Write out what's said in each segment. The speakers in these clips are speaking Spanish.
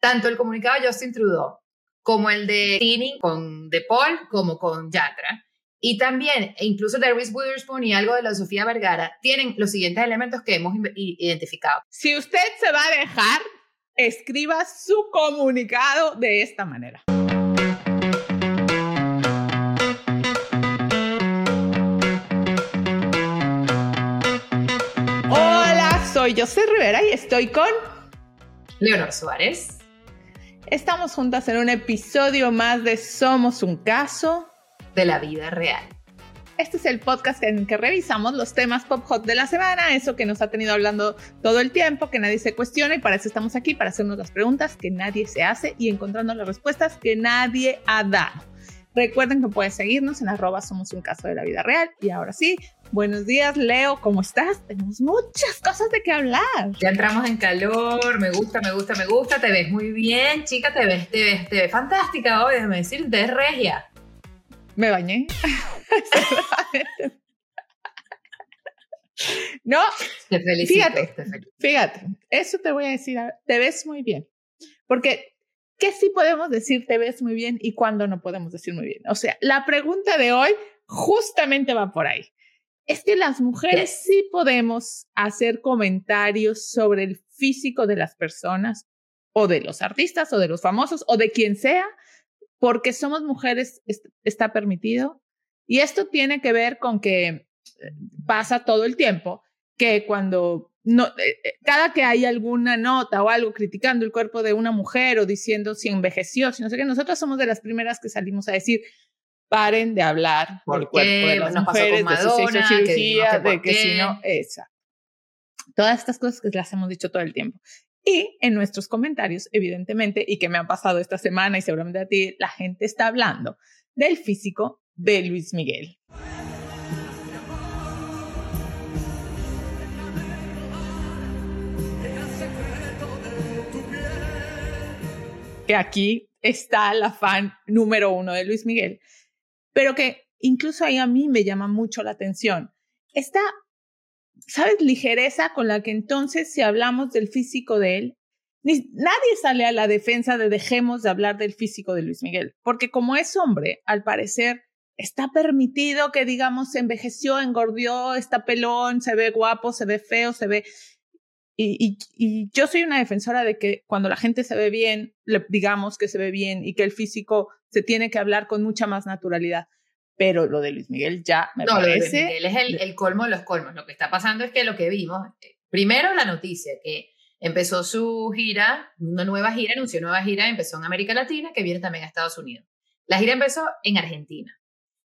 tanto el comunicado de Justin Trudeau como el de Tini con De Paul como con Yatra. Y también, e incluso de Reese Witherspoon y algo de la Sofía Vergara, tienen los siguientes elementos que hemos identificado. Si usted se va a dejar, escriba su comunicado de esta manera. Hola, soy José Rivera y estoy con Leonor Suárez. Estamos juntas en un episodio más de Somos un caso de la vida real. Este es el podcast en que revisamos los temas pop hot de la semana, eso que nos ha tenido hablando todo el tiempo, que nadie se cuestiona y para eso estamos aquí, para hacernos las preguntas que nadie se hace y encontrando las respuestas que nadie ha dado. Recuerden que pueden seguirnos en arroba somos un caso de la vida real. Y ahora sí, buenos días, Leo, ¿cómo estás? Tenemos muchas cosas de qué hablar. Ya entramos en calor, me gusta, me gusta, me gusta, te ves muy bien, chica, te ves, te ves, te ves fantástica hoy, déjame decir, te ves regia. Me bañé. no, te felicito, fíjate, fíjate, eso te voy a decir, te ves muy bien. Porque, ¿qué sí podemos decir te ves muy bien y cuándo no podemos decir muy bien? O sea, la pregunta de hoy justamente va por ahí. Es que las mujeres sí podemos hacer comentarios sobre el físico de las personas o de los artistas o de los famosos o de quien sea porque somos mujeres está permitido. Y esto tiene que ver con que eh, pasa todo el tiempo, que cuando no, eh, eh, cada que hay alguna nota o algo criticando el cuerpo de una mujer o diciendo si envejeció, si no sé qué, nosotros somos de las primeras que salimos a decir, paren de hablar del cuerpo de las mujeres, de su cirugía, de que si no, esa. Todas estas cosas que las hemos dicho todo el tiempo. Y en nuestros comentarios, evidentemente, y que me ha pasado esta semana y seguramente a ti, la gente está hablando del físico de Luis Miguel. Que aquí está la fan número uno de Luis Miguel, pero que incluso ahí a mí me llama mucho la atención. Está ¿sabes? Ligereza con la que entonces si hablamos del físico de él, ni, nadie sale a la defensa de dejemos de hablar del físico de Luis Miguel, porque como es hombre, al parecer está permitido que digamos se envejeció, engordió, está pelón, se ve guapo, se ve feo, se ve... Y, y, yo soy una defensora de que cuando la gente se ve bien, le digamos que se ve bien y que el físico se tiene que hablar con mucha más naturalidad pero lo de Luis Miguel ya me parece... No, lo de Luis Miguel es el, el, colmo de los colmos. Lo que está pasando es que lo que vimos, eh, primero la noticia, que empezó su gira, una nueva gira, anunció nueva gira, empezó en América Latina, que viene también a Estados Unidos. La gira empezó en Argentina.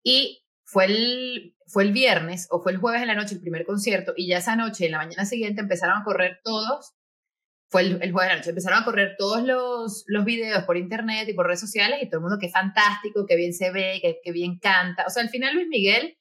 Y fue el, fue el viernes o fue el jueves en la noche el primer concierto y ya esa noche, en la mañana siguiente, empezaron a correr todos fue el, jueves de la noche. Empezaron a correr todos los, los videos por internet y por redes sociales y todo el mundo que fantástico, que bien se ve, que, bien canta. O sea, al final Luis Miguel,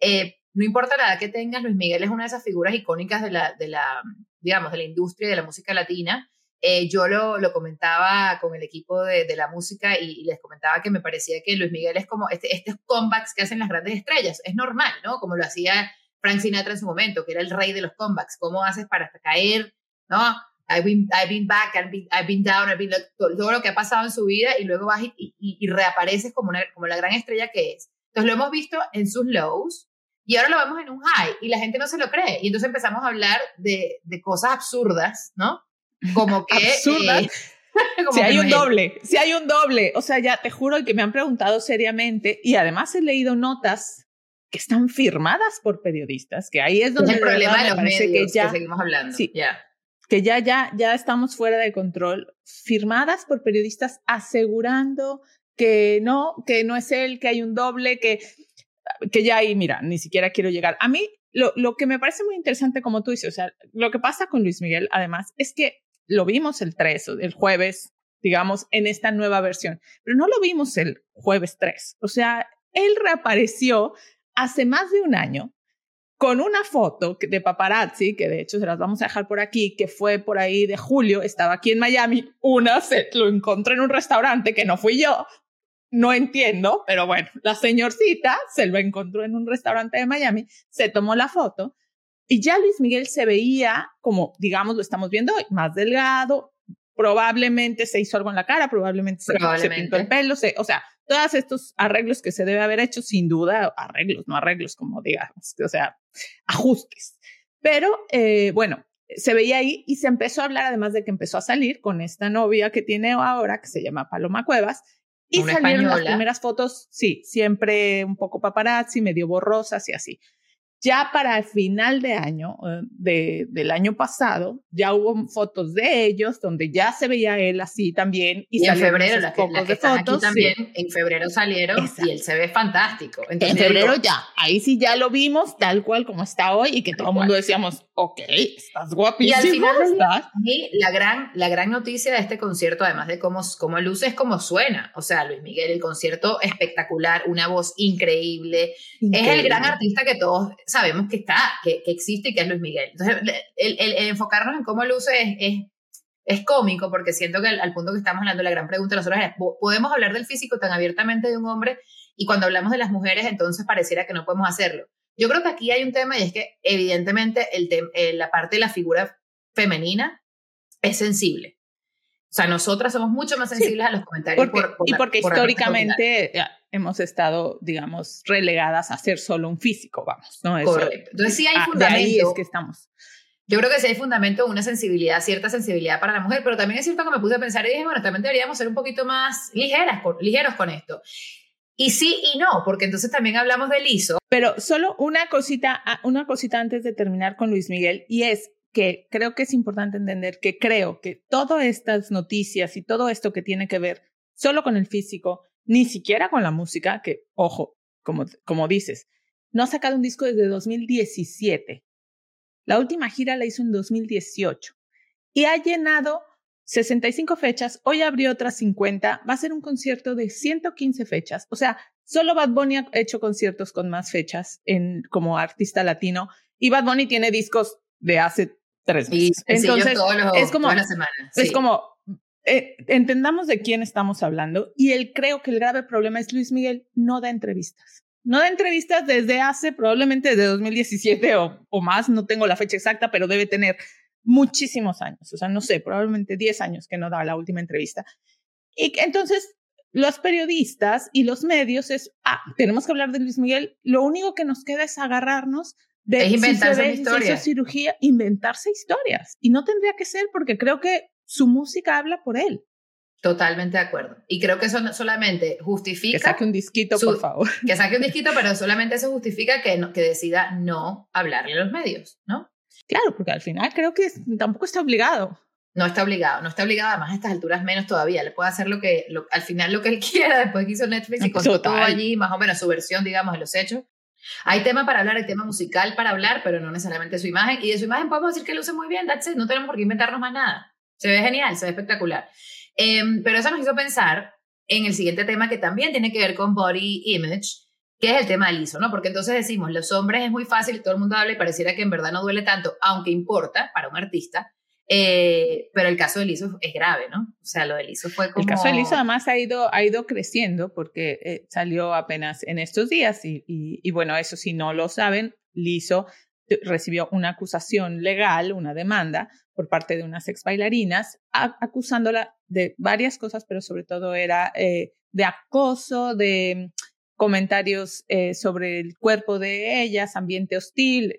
eh, no importa la edad que tengas, Luis Miguel es una de esas figuras icónicas de la, de la digamos, de la industria de la música latina. Eh, yo lo, lo, comentaba con el equipo de, de la música y, les comentaba que me parecía que Luis Miguel es como este, estos comebacks que hacen las grandes estrellas. Es normal, ¿no? Como lo hacía Frank Sinatra en su momento, que era el rey de los comebacks. ¿Cómo haces para caer, ¿no? I've been, I've been back, I've been, I've been down, I've been, todo, lo que ha pasado en su vida y luego vas y, y, reapareces como, una, como la gran estrella que es. Entonces lo hemos visto en sus lows y ahora lo vemos en un high y la gente no se lo cree. Y entonces empezamos a hablar de, de cosas absurdas, ¿no? Como que... absurdas. Eh, si hay un doble, si hay un doble. O sea, ya te juro que me han preguntado seriamente y además he leído notas que están firmadas por periodistas, que ahí es donde el problema de los medios que, ya, seguimos hablando. Sí, ya que ya, ya, ya estamos fuera de control, firmadas por periodistas asegurando que no, que no es él, que hay un doble, que, que ya ahí, mira, ni siquiera quiero llegar. A mí, lo, lo que me parece muy interesante, como tú dices, o sea, lo que pasa con Luis Miguel, además, es que lo vimos el 3, el jueves, digamos, en esta nueva versión, pero no lo vimos el jueves 3. O sea, él reapareció hace más de un año con una foto de paparazzi, que de hecho se las vamos a dejar por aquí, que fue por ahí de julio, estaba aquí en Miami, una se lo encontré en un restaurante que no fui yo, no entiendo, pero bueno, la señorcita se lo encontró en un restaurante de Miami, se tomó la foto y ya Luis Miguel se veía como, digamos, lo estamos viendo hoy, más delgado, probablemente se hizo algo en la cara, probablemente, se, pintó el pelo, o sea, todos estos arreglos que se debe haber hecho, sin duda, arreglos, no arreglos como digamos, o sea, ajustes. Pero eh, bueno, se veía ahí y se empezó a hablar, además de que empezó a salir con esta novia que tiene ahora, que se llama Paloma Cuevas, y salieron las primeras fotos, sí, siempre un poco paparazzi, medio borrosas y así. Ya para el final de año, eh, de, del año pasado, ya hubo fotos de ellos donde ya se veía él así también. Y, en febrero, las que, de fotos, también, en febrero salieron y él se ve fantástico. en febrero ya, ahí sí ya lo vimos tal cual como está hoy y que todo el mundo decíamos, ok, estás guapísimo. Y al final, la gran, la gran noticia de este concierto, además de cómo, cómo luce, es cómo suena. O sea, Luis Miguel, el concierto espectacular, una voz increíble. increíble. Es el gran artista que todos sabemos que está, que, que, existe y que es Luis Miguel. Entonces, el, el, enfocarnos en cómo luce es, es, es cómico, porque siento que al, punto que estamos hablando, la gran pregunta de nosotros es, ¿podemos hablar del físico tan abiertamente de un hombre? Y cuando hablamos de las mujeres, entonces pareciera que no podemos hacerlo. Yo creo que aquí hay un tema y es que evidentemente el eh, la parte de la figura femenina es sensible. O sea, nosotras somos mucho más sensibles a los comentarios. y porque históricamente hemos estado, digamos, relegadas a ser solo un físico, vamos, ¿no? Correcto. Entonces sí hay fundamento. Ah, de ahí es que estamos. Yo creo que sí hay fundamento, una sensibilidad, cierta sensibilidad para la mujer, pero también es cierto que me puse a pensar y dije, bueno, también deberíamos ser un poquito más ligeras, ligeros con esto. Y sí y no, porque entonces también hablamos del ISO. Pero solo una cosita, ah, una cosita antes de terminar con Luis Miguel, y es que creo que es importante entender que creo que todas estas noticias y todo esto que tiene que ver solo con el físico ni siquiera con la música, que, ojo, como, como dices, no ha sacado un disco desde 2017. La última gira la hizo en 2018 y ha llenado 65 fechas, hoy abrió otras 50, va a ser un concierto de 115 fechas, o sea, solo Bad Bunny ha hecho conciertos con más fechas en, como artista latino y Bad Bunny tiene discos de hace tres meses. Entonces, es como, es como eh, entendamos de quién estamos hablando y él creo que el grave problema es Luis Miguel no da entrevistas. No da entrevistas desde hace probablemente desde 2017 o, o más, no tengo la fecha exacta, pero debe tener muchísimos años, o sea, no sé, probablemente 10 años que no da la última entrevista. Y entonces los periodistas y los medios es, ah, tenemos que hablar de Luis Miguel, lo único que nos queda es agarrarnos de es inventarse historias. cirugía, inventarse historias. Y no tendría que ser porque creo que su música habla por él. Totalmente de acuerdo. Y creo que eso solamente justifica... Que saque un disquito, por favor. Que saque un disquito, pero solamente eso justifica que, que decida no hablarle a los medios, ¿no? Claro, porque al final creo que tampoco está obligado. No está obligado, no está obligado, además a estas alturas menos todavía. Le puede hacer lo que, al final lo que él quiera, después que hizo Netflix y contó todo allí, más o menos su versión, digamos, de los hechos. Hay tema para hablar, hay tema musical para hablar, pero no necesariamente su imagen. Y de su imagen podemos decir que luce muy bien, that's it, no tenemos por qué inventarnos más nada. Se ve genial, se ve espectacular. Em, pero eso nos hizo pensar en el siguiente tema que también tiene que ver con body image, que es el tema del ISO, ¿no? Porque entonces decimos, los hombres es muy fácil, todo el mundo habla y pareciera que en verdad no duele tanto, aunque importa para un artista. Eh, pero el caso del ISO es grave, ¿no? O sea, lo del ISO fue como... El caso del ISO además ha ido, ha ido creciendo porque eh, salió apenas en estos días y, y, y, bueno, eso si no lo saben, LISO recibió una acusación legal, una demanda por parte de unas ex bailarinas, acusándola de varias cosas, pero sobre todo era eh, de acoso, de comentarios eh, sobre el cuerpo de ellas, ambiente hostil.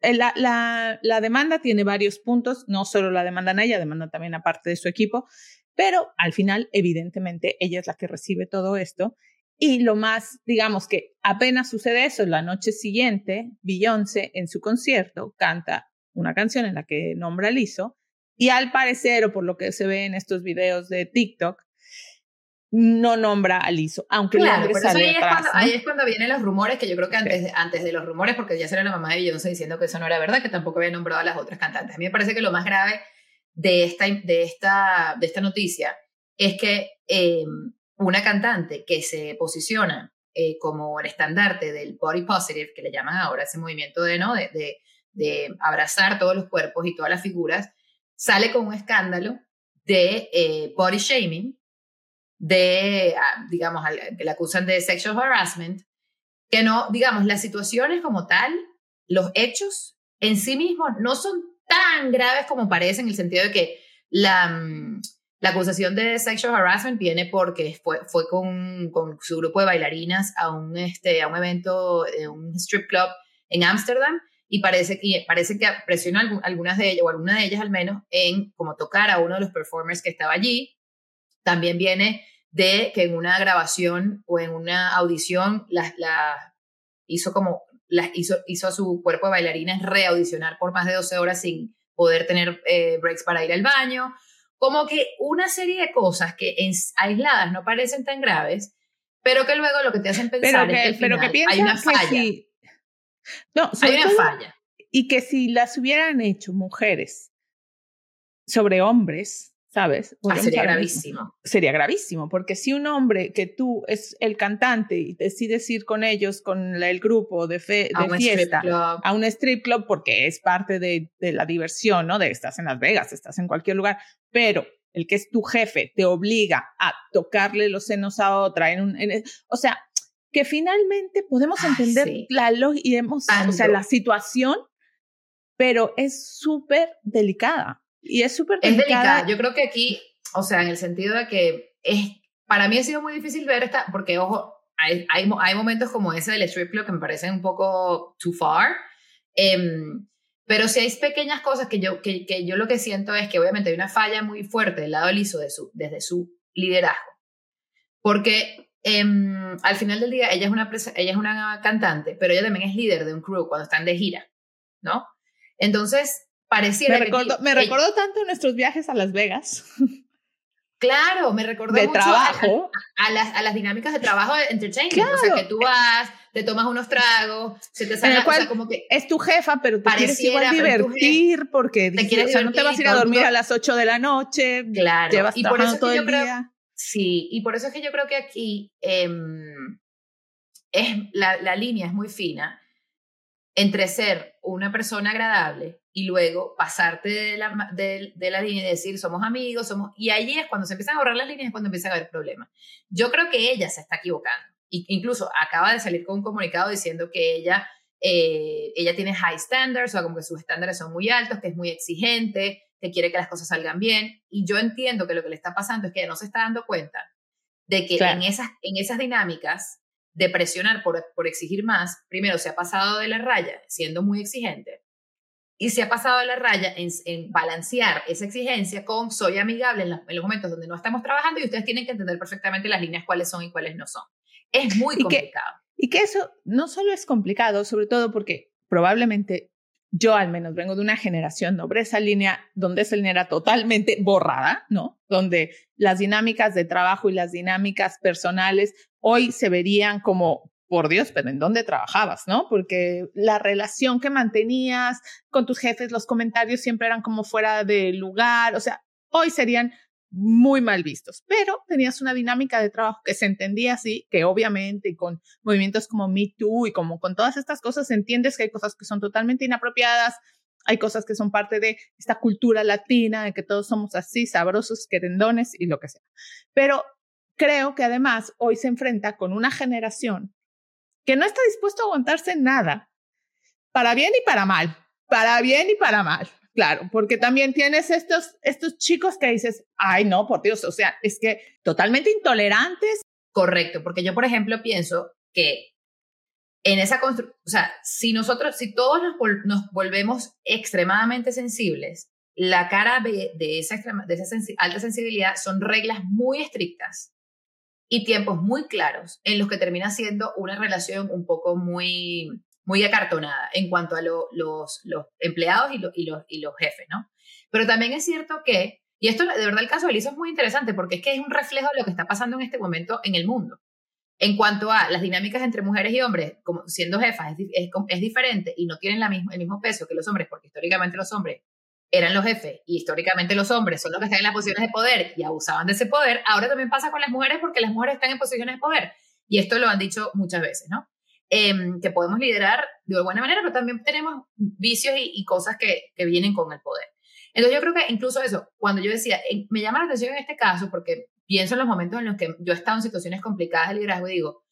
Eh, la, la, la, demanda tiene varios puntos, no solo la demandan a ella, demandan también a parte de su equipo, pero al final, evidentemente, ella es la que recibe todo esto. Y lo más, digamos que apenas sucede eso, la noche siguiente, Beyoncé en su concierto canta una canción en la que nombra a Lizzo y al parecer, o por lo que se ve en estos videos de TikTok, no nombra a Lizzo, aunque claro, pero ahí, es cuando, ahí es cuando vienen los rumores, que yo creo que antes, antes de los rumores, porque ya será la mamá de Beyoncé diciendo que eso no era verdad, que tampoco había nombrado a las otras cantantes. A mí me parece que lo más grave de esta, de esta, de esta noticia es que eh, una cantante que se posiciona eh, como el estandarte del body positive, que le llaman ahora ese movimiento de, ¿no? de, de, de abrazar todos los cuerpos y todas las figuras, sale con un escándalo de eh, body shaming, de, ah, digamos, que la acusan de sexual harassment, que no, digamos, las situaciones como tal, los hechos en sí mismos no son tan graves como parecen, en el sentido de que la, mm, la acusación de sexual harassment viene porque fue, fue con, con su grupo de bailarinas a un, este, a un evento, un strip club en Ámsterdam y parece, que parece que presionó algunas de ellas, o alguna de ellas al menos, en como tocar a uno de los performers que estaba allí. También viene de que en una grabación o en una audición la, la hizo como la, hizo, hizo a su cuerpo de bailarines reaudicionar por más de 12 horas sin poder tener eh, breaks para ir al baño. Como que una serie de cosas que en, aisladas no parecen tan graves, pero que luego lo que te hacen pensar es que, al final hay una falla. no, hay una falla. Y que si las hubieran hecho mujeres sobre hombres, ¿sabes? Ah, sería gravísimo. Sería gravísimo, porque si un hombre que tú es el cantante y decides ir con ellos, con el grupo de, fe, de fiesta, a un strip club, porque es parte de, de, la diversión, ¿no? De estás en Las Vegas, estás en cualquier lugar, pero el que es tu jefe te obliga a tocarle los senos a otra, en un, o sea, que finalmente podemos entender la y hemos, o sea, la situación, pero es súper delicada. Y es súper delicada. Es delicada. Yo creo que aquí, o sea, en el sentido de que es, para mí ha sido muy difícil ver esta, porque ojo, hay, hay, hay momentos como ese del strip club que me parecen un poco too far. Em, pero si hay pequeñas cosas que yo, que, que, yo lo que siento es que obviamente hay una falla muy fuerte del lado de Lizo de su, desde su liderazgo. Porque em, al final del día ella es, una, ella es una cantante, pero ella también es líder de un crew cuando están de gira, ¿no? Entonces, pareciera me recordó, me recordó tanto nuestros viajes a Las Vegas. Claro, me recordó de trabajo. A, las, a, las, dinámicas de trabajo de entertainment. O sea, que tú vas, te tomas unos tragos, se te sale la como que es tu jefa, pero te quieres igual divertir porque te quieres, o sea, no te vas a ir a dormir a las 8 de la noche. Claro. Llevas y por eso todo el día. sí, y por eso es que yo creo que aquí eh, es, la, la línea es muy fina entre ser una persona agradable y luego pasarte de la, de, la línea y decir somos amigos, somos... Y ahí es cuando se empiezan a borrar las líneas, es cuando empieza a haber problemas. Yo creo que ella se está equivocando. Y incluso acaba de salir con un comunicado diciendo que ella, eh, ella tiene high standards, o sea, como que sus estándares son muy altos, que es muy exigente, que quiere que las cosas salgan bien. Y yo entiendo que lo que le está pasando es que ella no se está dando cuenta de que en, esas, en esas dinámicas de presionar por, por exigir más, primero se ha pasado de la raya siendo muy exigente y se ha pasado de la raya en, en balancear esa exigencia con soy amigable en los, en los, momentos donde no estamos trabajando y ustedes tienen que entender perfectamente las líneas cuáles son y cuáles no son. Es muy complicado. y que eso no solo es complicado, sobre todo porque probablemente yo al menos vengo de una generación donde esa línea, donde esa línea era totalmente borrada, ¿no? Donde las dinámicas de trabajo y las dinámicas personales hoy se verían como, por Dios, pero ¿en dónde trabajabas, no? Porque la relación que mantenías con tus jefes, los comentarios siempre eran como fuera de lugar, o sea, hoy serían muy mal vistos, pero tenías una dinámica de trabajo que se entendía así, que obviamente con movimientos como Me Too y como con todas estas cosas entiendes que hay cosas que son totalmente inapropiadas, hay cosas que son parte de esta cultura latina, de que todos somos así, sabrosos, querendones y lo que sea. Pero creo que además hoy se enfrenta con una generación que no está dispuesto a aguantarse nada, para bien y para mal, para bien y para mal. Claro, porque también tienes estos, estos chicos que dices, ay, no, por Dios, o sea, es que totalmente intolerantes. Correcto, porque yo, por ejemplo, pienso que en esa construcción, o sea, si nosotros, si todos nos, volvemos extremadamente sensibles, la cara de, de esa, de esa alta sensibilidad son reglas muy estrictas y tiempos muy claros en los que termina siendo una relación un poco muy muy acartonada en cuanto a los, los, empleados y, y, los, y los jefes, ¿no? Pero también es cierto que, y esto de verdad el caso de Elisa es muy interesante porque es que es un reflejo de lo que está pasando en este momento en el mundo. En cuanto a las dinámicas entre mujeres y hombres, como siendo jefas, es, es, diferente y no tienen la misma, el mismo peso que los hombres, porque históricamente los hombres eran los jefes y históricamente los hombres son los que están en las posiciones de poder y abusaban de ese poder, ahora también pasa con las mujeres porque las mujeres están en posiciones de poder. Y esto lo han dicho muchas veces, ¿no? Em, que podemos liderar de buena manera, pero también tenemos vicios y, cosas que, que, vienen con el poder. Entonces yo creo que incluso eso, cuando yo decía, me llama la atención en este caso, porque pienso en los momentos en los que yo he estado en situaciones complicadas de liderazgo y digo,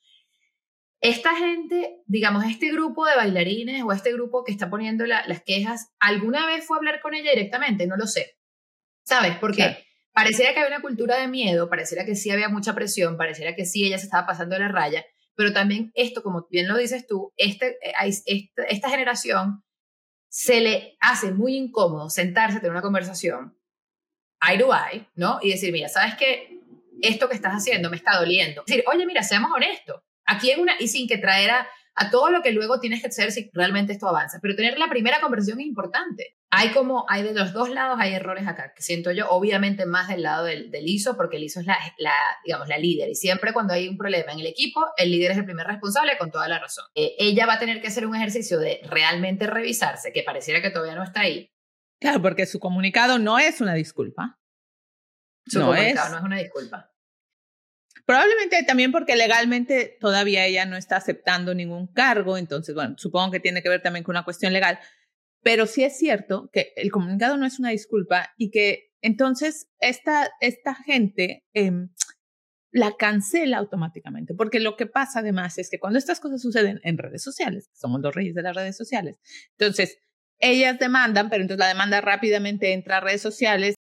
esta gente, digamos, este grupo de bailarines o este grupo que está poniendo las quejas, ¿alguna vez fue a hablar con ella directamente? No lo sé. ¿Sabes? Porque pareciera que había una cultura de miedo, pareciera que sí había mucha presión, pareciera que sí ella se estaba pasando de la raya, pero también esto, como bien lo dices tú, este, esta, esta generación se le hace muy incómodo sentarse a tener una conversación eye to eye, ¿no? Y decir, mira, ¿sabes qué? Esto que estás haciendo me está doliendo. Decir, oye, mira, seamos honestos. Aquí en una, y sin que traer a, a todo lo que luego tienes que hacer si realmente esto avanza. Pero tener la primera conversación es importante. Hay como, hay de los dos lados, hay errores acá, que siento yo, obviamente más del lado del, del ISO, porque el ISO es la, la, digamos, la líder. Y siempre cuando hay un problema en el equipo, el líder es el primer responsable con toda la razón. Eh, ella va a tener que hacer un ejercicio de realmente revisarse, que pareciera que todavía no está ahí. Claro, porque su comunicado no es una disculpa. Su no comunicado es, no es una disculpa. Probablemente también porque legalmente todavía ella no está aceptando ningún cargo, entonces, bueno, supongo que tiene que ver también con una cuestión legal, pero sí es cierto que el comunicado no es una disculpa y que entonces esta, esta gente eh, la cancela automáticamente, porque lo que pasa además es que cuando estas cosas suceden en redes sociales, somos los reyes de las redes sociales, entonces ellas demandan, pero entonces la demanda rápidamente entra a redes sociales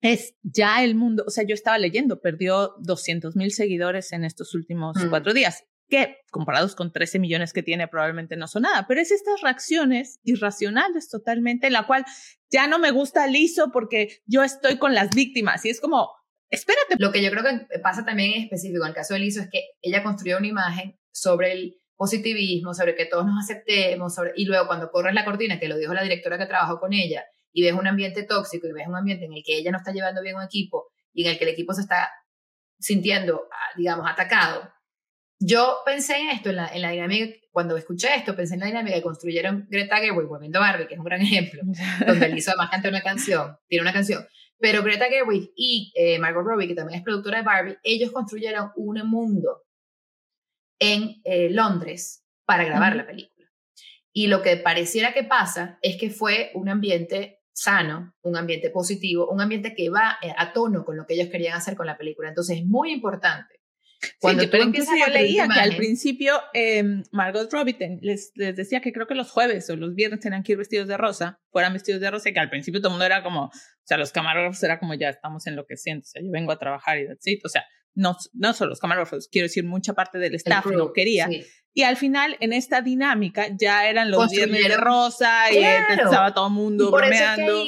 es ya el mundo, o sea, yo estaba leyendo, perdió 200 mil seguidores en estos últimos mm. cuatro días, que comparados con 13 millones que tiene probablemente no son nada, pero es estas reacciones irracionales totalmente, en la cual ya no me gusta liso porque yo estoy con las víctimas y es como, espérate. Lo que yo creo que pasa también en específico en el caso de liso es que ella construyó una imagen sobre el positivismo, sobre que todos nos aceptemos, y luego cuando corres la cortina, que lo dijo la directora que trabajó con ella, y ves un ambiente tóxico y ves un ambiente en el que ella no está llevando bien un equipo y en el que el equipo se está sintiendo, ah, digamos, atacado. Yo pensé en esto, en la, en la dinámica, cuando escuché esto, pensé en la dinámica que construyeron Greta Gerwig, Volviendo Barbie, que es un gran ejemplo, donde él hizo además canta una canción, tiene una canción, pero Greta Gerwig y eh, Margot Robbie, que también es productora de Barbie, ellos construyeron un mundo en eh, Londres para grabar la película. Y lo que pareciera que pasa es que fue un ambiente sano, un ambiente positivo, un ambiente que va eh, a tono con lo que ellos querían hacer con la película. Entonces es muy importante. Cuando sí, pero incluso yo leía que al principio eh, Margot Robbie les, les, decía que creo que los jueves o los viernes tenían que ir vestidos de rosa, fueran vestidos de rosa, y que al principio todo el mundo era como, o sea, los camarógrafos era como ya estamos enloqueciendo, o sea, yo vengo a trabajar y that's it. o sea, no, no solo los camarógrafos, quiero decir, mucha parte del staff lo quería. Y al final, en esta dinámica, ya eran los viernes de rosa y estaba todo el mundo bromeando.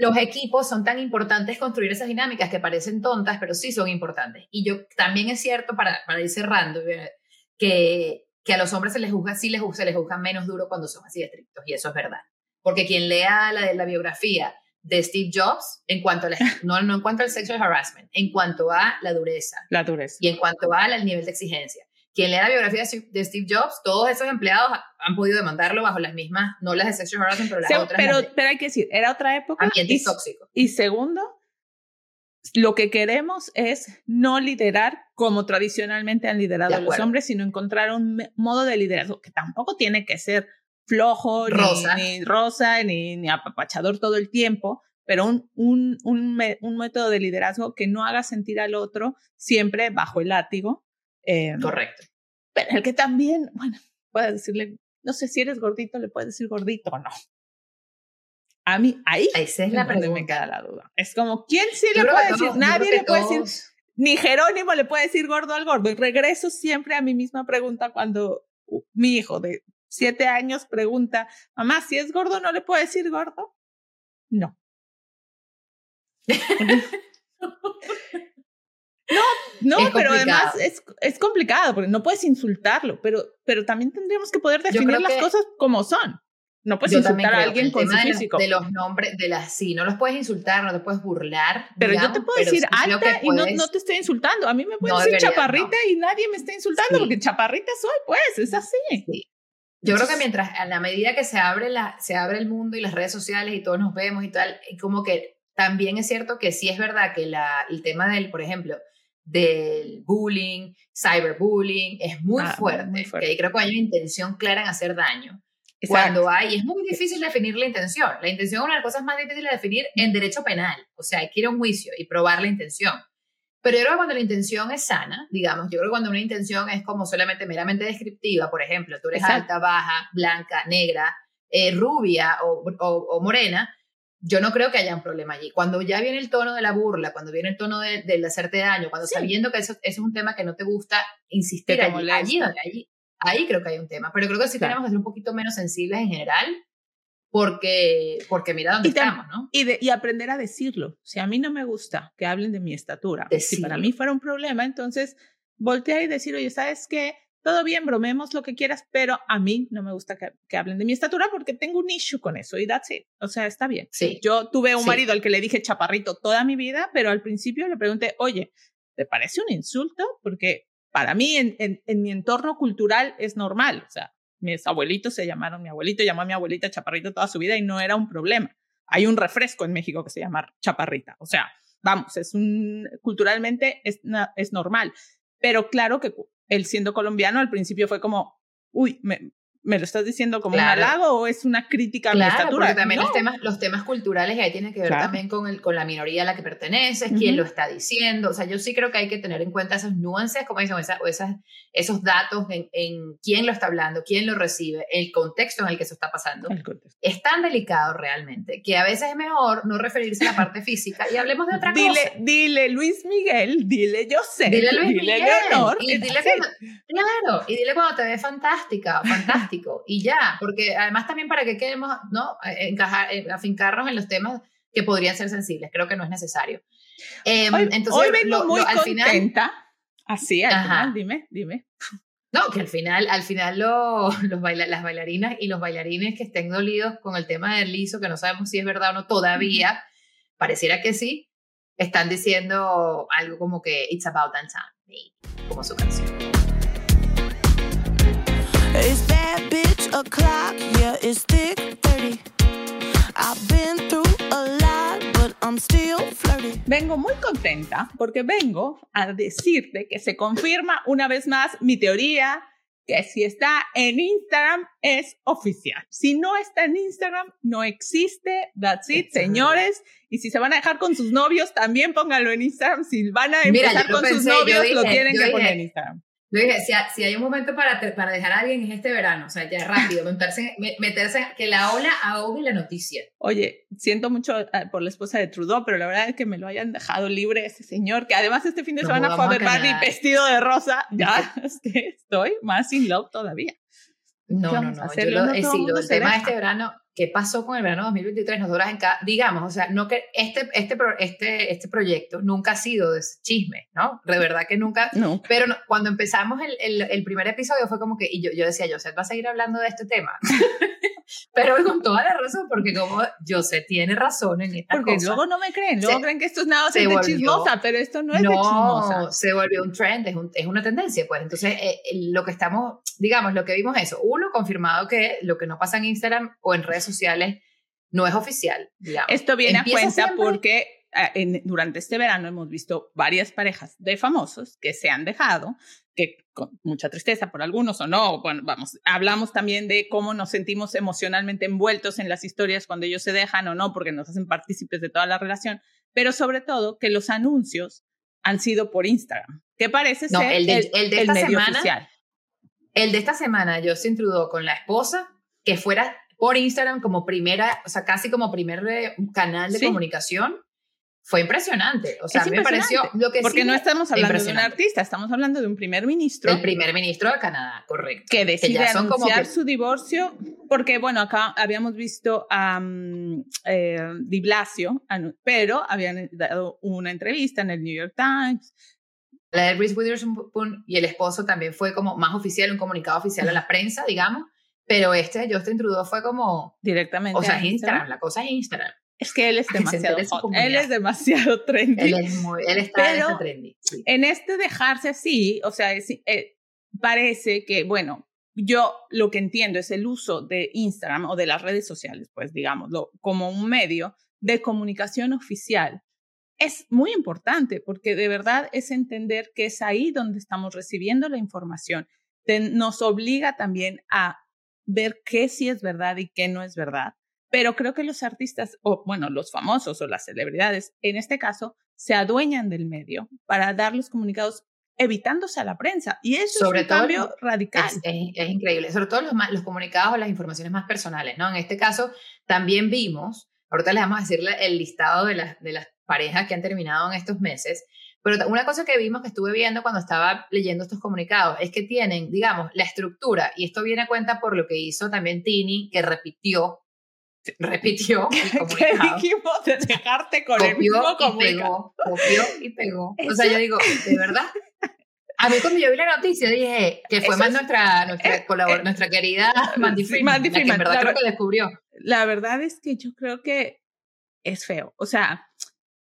Los equipos son tan importantes construir esas dinámicas que parecen tontas, pero sí son importantes. Y yo también es cierto, para, para ir cerrando, eh, que, que a los hombres se les juzga, sí les, se les juzga menos duro cuando son así estrictos, y eso es verdad. Porque quien lea la, la biografía de Steve Jobs en cuanto a no, no en cuanto al sexual harassment, en cuanto a la dureza. La dureza. Y en cuanto al nivel de exigencia. Quien lea la biografía de Steve Jobs, todos esos empleados han podido demandarlo bajo las mismas, no las de sexual harassment, pero las otras. Pero, pero hay que decir, era otra época. Ambiente y, tóxico. Y segundo, lo que queremos es no liderar como tradicionalmente han liderado los hombres, sino encontrar un modo de liderazgo que tampoco tiene que ser flojo, rosa. Ni, rosa, ni, ni, apapachador todo el tiempo, pero un, un, un, un, método de liderazgo que no haga sentir al otro siempre bajo el látigo. Eh, Correcto. Pero el que también, bueno, puedes decirle, no sé si eres gordito, le puedes decir gordito o no. A mí, ahí Esa es la donde me queda la duda. Es como, ¿quién sí le puede decir? Nadie le puede decir, ni Jerónimo le puede decir gordo al gordo. Y regreso siempre a mi misma pregunta cuando mi hijo de siete años pregunta, mamá, si es gordo, ¿no le puedo decir gordo? No. no, no, pero además es, es, complicado porque no puedes insultarlo, pero, pero también tendríamos que poder definir las cosas como son. No puedes insultar a alguien con su físico. De los, nombres, de las, sí, no los puedes insultar, no te puedes burlar. Pero yo te puedo decir alta y no, no, te estoy insultando. A mí me puedes decir chaparrita y nadie me está insultando porque chaparrita soy, pues, es así. Sí. Yo creo que mientras, a la medida que se abre, la, se abre el mundo y las redes sociales y todos nos vemos y tal, como que también es cierto que sí es verdad que la, el tema del, por ejemplo, del bullying, cyberbullying, es muy, ah, fuerte, muy fuerte. Que creo que hay una intención clara en hacer daño. Cuando hay, es muy difícil definir la intención. La intención es una de las cosas más difíciles de definir en derecho penal. O sea, hay que ir a un juicio y probar la intención. Pero yo creo que cuando la intención es sana, digamos, yo creo que cuando una intención es como solamente meramente descriptiva, por ejemplo, tú eres alta, baja, blanca, negra, eh, rubia o, o, morena, yo no creo que haya un problema allí. Cuando ya viene el tono de la burla, cuando viene el tono de, de hacerte daño, cuando sabiendo que eso, es un tema que no te gusta, insistir allí, allí, allí, ahí creo que hay un tema. Pero creo que sí tenemos que ser un poquito menos sensibles en general, porque, porque mira dónde estamos, ¿no? Y, de, y aprender a decirlo. Si a mí no me gusta que hablen de mi estatura, si para mí fuera un problema, entonces voltea y decir, oye, ¿sabes qué? Todo bien, bromemos lo que quieras, pero a mí no me gusta que, hablen de mi estatura porque tengo un issue con eso y that's it. O sea, está bien. Sí. Yo tuve un marido al que le dije chaparrito toda mi vida, pero al principio le pregunté, oye, ¿te parece un insulto? Porque para mí en, en, mi entorno cultural es normal. O sea, mis abuelitos se llamaron, mi abuelito llamó a mi abuelita chaparrito toda su vida y no era un problema. Hay un refresco en México que se llama chaparrita. O sea, vamos, es un, culturalmente es, es normal. Pero claro que él siendo colombiano al principio fue como, uy, me, ¿Me lo estás diciendo como un halago o es una crítica a mi estatura? Porque también los, temas, los temas culturales ahí tienen que ver también con, el, con la minoría a la que perteneces, quién lo está diciendo. O sea, yo sí creo que hay que tener en cuenta esas nuances, como dicen, o esas, esos datos en, en, quién lo está hablando, quién lo recibe, el contexto en el que eso está pasando. Es tan delicado realmente que a veces es mejor no referirse a la parte física y hablemos de otra dile, cosa. Dile Luis Miguel, dile yo sé, dile Luis Miguel, Leonor. Y dile claro, y dile cuando te ves fantástica, y ya, porque además también para que queremos, ¿no? Encajar, eh, afincarnos en los temas que podrían ser sensibles, creo que no es necesario. Em, hoy, entonces, vengo muy al contenta. Así, al final, dime, dime. No, que al final, al final los las bailarinas y los bailarines que estén dolidos con el tema del liso, que no sabemos si es verdad o no todavía, pareciera que sí, están diciendo algo como que It's about that time, como su canción. Vengo muy contenta porque vengo a decirte que se confirma una vez más mi teoría que si está en Instagram es oficial. Si no está en Instagram, no existe. That's it, señores. Y si se van a dejar con sus novios, también pónganlo en Instagram. Si van a empezar con sus novios, lo tienen que poner en Instagram. Yo dije, si, si, hay un momento para, para dejar a alguien es este verano, o sea, ya rápido, meterse, meterse, que la ola ahogue la noticia. Oye, siento mucho eh, por la esposa de Trudeau, pero la verdad es que me lo hayan dejado libre ese señor, que además este fin de semana fue a ver Barney vestido de rosa, ya es que estoy más in love todavía. No, no, no, yo lo, he sido, el tema de este verano, ¿qué pasó con el verano 2023? Nosotras en cada, digamos, o sea, no que este, este, este, este proyecto nunca ha sido de chisme, ¿no? De verdad que nunca. No. Pero cuando empezamos el, el, el, primer episodio fue como que, y yo, yo decía, Joseph va a seguir hablando de este tema. pero con toda la razón, porque como José tiene razón en esta porque luego no me creen, luego creen que esto es nada de chismosa, pero esto no es de chismosa. se volvió un trend, es, un, es una tendencia, pues. Entonces, eh, lo que estamos, digamos, lo que vimos eso, uno, confirmado que lo que no pasa en Instagram o en redes sociales no es oficial, digamos. Esto viene a cuenta porque ah, durante este verano hemos visto varias parejas de famosos que se han dejado, que con mucha tristeza por algunos o no, bueno, vamos, hablamos también de cómo nos sentimos emocionalmente envueltos en las historias cuando ellos se dejan o no, porque nos hacen partícipes de toda la relación, pero sobre todo que los anuncios han sido por Instagram, que parece ser el, de, el, de esta medio semana, oficial. El de esta semana yo se introdujo con la esposa, que fuera por Instagram como primera, o sea, casi como primer eh, canal de comunicación, fue impresionante. O sea, me pareció lo que Porque no estamos hablando de un artista, estamos hablando de un primer ministro. El primer ministro de Canadá, correcto. Que decide anunciar su divorcio, porque bueno, acá habíamos visto a eh, Di Blasio, pero habían dado una entrevista en el New York Times. La de Reese Witherspoon y el esposo también fue como más oficial, un comunicado oficial a la prensa, digamos pero este Justin Trudeau fue como... Directamente. O sea, es Instagram, la cosa es Instagram. Es que él es demasiado hot. Él es demasiado trendy. Él, es muy, él está pero trendy. En este dejarse así, o sea, eh, parece que, bueno, yo lo que entiendo es el uso de Instagram o de las redes sociales, pues digámoslo, como un medio de comunicación oficial. Es muy importante porque de verdad es entender que es ahí donde estamos recibiendo la información. nos obliga también a ver qué sí es verdad y qué no es verdad. Pero creo que los artistas, o bueno, los famosos o las celebridades, en este caso, se adueñan del medio para dar los comunicados evitándose a la prensa. Y eso es un cambio radical. Es, increíble. Sobre todo los, los comunicados o las informaciones más personales, ¿no? En este caso, también vimos ahorita les vamos a decir el listado de las, de las parejas que han terminado en estos meses, pero una cosa que vimos que estuve viendo cuando estaba leyendo estos comunicados es que tienen, digamos, la estructura, y esto viene a cuenta por lo que hizo también Tini, que repitió, repitió ¿Qué dijimos de dejarte con copió el mismo y pegó, copió y pegó. O sea, yo digo, ¿de verdad? A mí cuando yo vi la noticia dije que fue más nuestra, nuestra, eh, eh, nuestra querida Mandy Freeman, la que en verdad creo que descubrió. La verdad es que yo creo que es feo. O sea,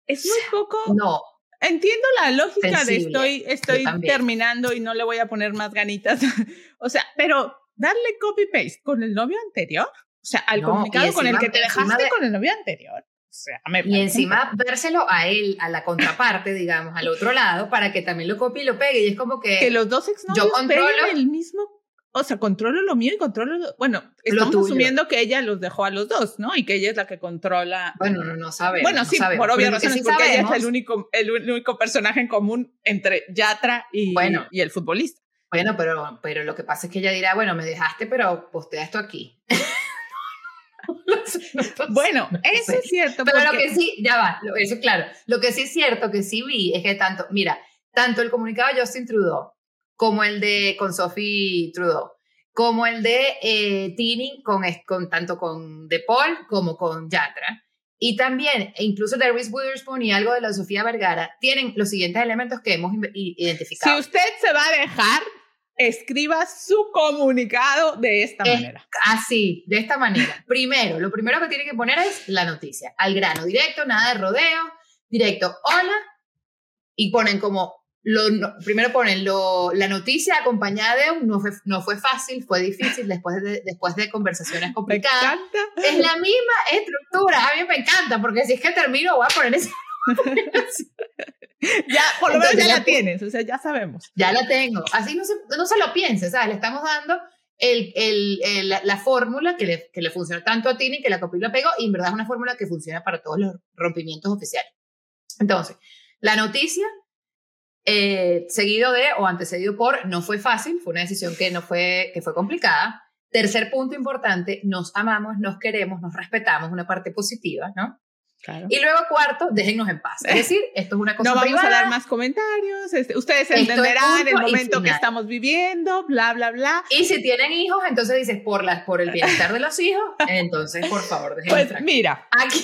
es muy poco... No, Entiendo la lógica de estoy, estoy terminando y no le voy a poner más ganitas. o sea, pero darle copy-paste con el novio anterior, o sea, al comunicado con el que te dejaste con el novio anterior. O sea, y encima dárselo a él, a la contraparte, digamos, al otro lado, para que también lo copie y lo pegue. Y es como que. Que los dos exnovios yo controlo el mismo o sea, controlo lo mío y controlo lo, bueno, estamos asumiendo que ella los dejó a los dos, ¿no? Y que ella es la que controla. Bueno, no, no sabe. Bueno, sí, por obvias razones, porque ella es el único, el único personaje en común entre Yatra y, y el futbolista. Bueno, pero, pero lo que pasa es que ella dirá, bueno, me dejaste, pero postea esto aquí. bueno, eso es cierto. Pero lo que sí, ya va, eso claro. Lo que sí es cierto, que sí vi, es que tanto, mira, tanto el comunicado de Justin Trudeau como el de con Sophie Trudeau, como el de eh, Tini, con, con, tanto con De Paul como con Yatra. Y también, e incluso de Reese Witherspoon y algo de la Sofía Vergara, tienen los siguientes elementos que hemos identificado. Si usted se va a dejar, escriba su comunicado de esta manera. Así, de esta manera. primero, lo primero que tiene que poner es la noticia, al grano, directo, nada de rodeo, directo, hola, y ponen como lo, primero ponen lo, la noticia acompañada de un no fue, no fue fácil, fue difícil después de, después de conversaciones complicadas. Es la misma estructura, a mí me encanta, porque si es que termino voy a poner esa. ya, por lo menos ya, la tienes, o sea, ya sabemos. Ya la tengo. Así no se, no se lo piense, ¿sabes? Le estamos dando el, el, la, fórmula que le, que le funciona tanto a Tini que la copió y la pegó, y en verdad es una fórmula que funciona para todos los rompimientos oficiales. Entonces, la noticia eh, seguido de o antecedido por no fue fácil, fue una decisión que no fue, que fue complicada. Tercer punto importante, nos amamos, nos queremos, nos respetamos, una parte positiva, ¿no? Claro. Y luego cuarto, déjennos en paz. Es decir, esto es una cosa No vamos a dar más comentarios, este, ustedes entenderán el momento que estamos viviendo, bla, bla, bla. Y si tienen hijos, entonces dices, por, las, por el bienestar de los hijos, entonces, por favor, déjennos Pues mira, aquí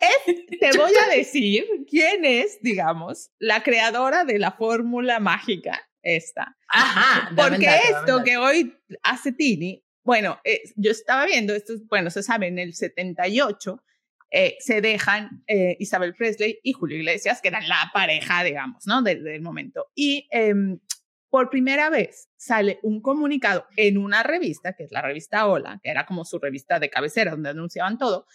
te voy a decir quién es, digamos, la creadora de la fórmula mágica esta. Ajá. Porque esto que hoy hace Tini, bueno, eh, yo estaba viendo, esto, bueno, se sabe, en el 78 eh, se dejan eh, Isabel Presley y Julio Iglesias, que eran la pareja, digamos, ¿no? Desde el momento. Y em, por primera vez sale un comunicado en una revista, que es la revista Hola, que era como su revista de cabecera, donde anunciaban todo,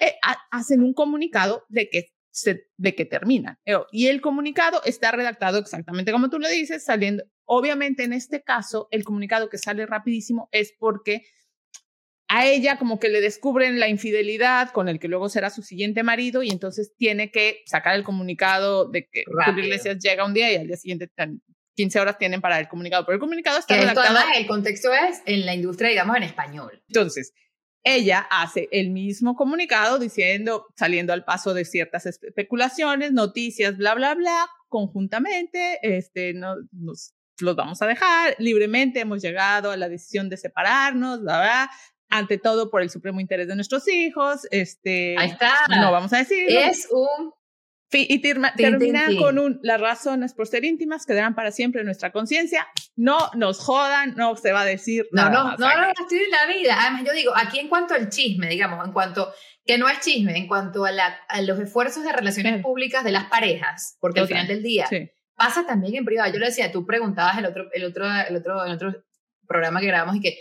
eh, hacen un comunicado de que, se, de que terminan. Eh, y el comunicado está redactado exactamente como tú lo dices, saliendo. Obviamente, en este caso, el comunicado que sale rapidísimo es porque a ella como que le descubren la infidelidad con el que luego será su siguiente marido y entonces tiene que sacar el comunicado de que Julio Iglesias llega un día y al día siguiente 15 horas tienen para el comunicado, pero el comunicado está redactado. el contexto es en la industria, digamos, en español. Entonces, ella hace el mismo comunicado diciendo, saliendo al paso de ciertas especulaciones, noticias, bla, bla, bla, conjuntamente, este, no, nos los vamos a dejar, libremente hemos llegado a la decisión de separarnos, bla, bla, ante todo por el supremo interés de nuestros hijos, este, Ahí está. no vamos a decir. Es un y termina con un, las razones por ser íntimas quedarán para siempre en nuestra conciencia. No nos jodan, no se va a decir. No, no, no, no, no, estoy en la vida. Además, yo digo, aquí en cuanto al chisme, digamos, en cuanto, que no es chisme, en cuanto a, la, a los esfuerzos de relaciones públicas de las parejas, porque al final del día pasa también en privado. Yo lo decía, tú preguntabas el otro, el otro, el otro, el otro programa que grabamos y que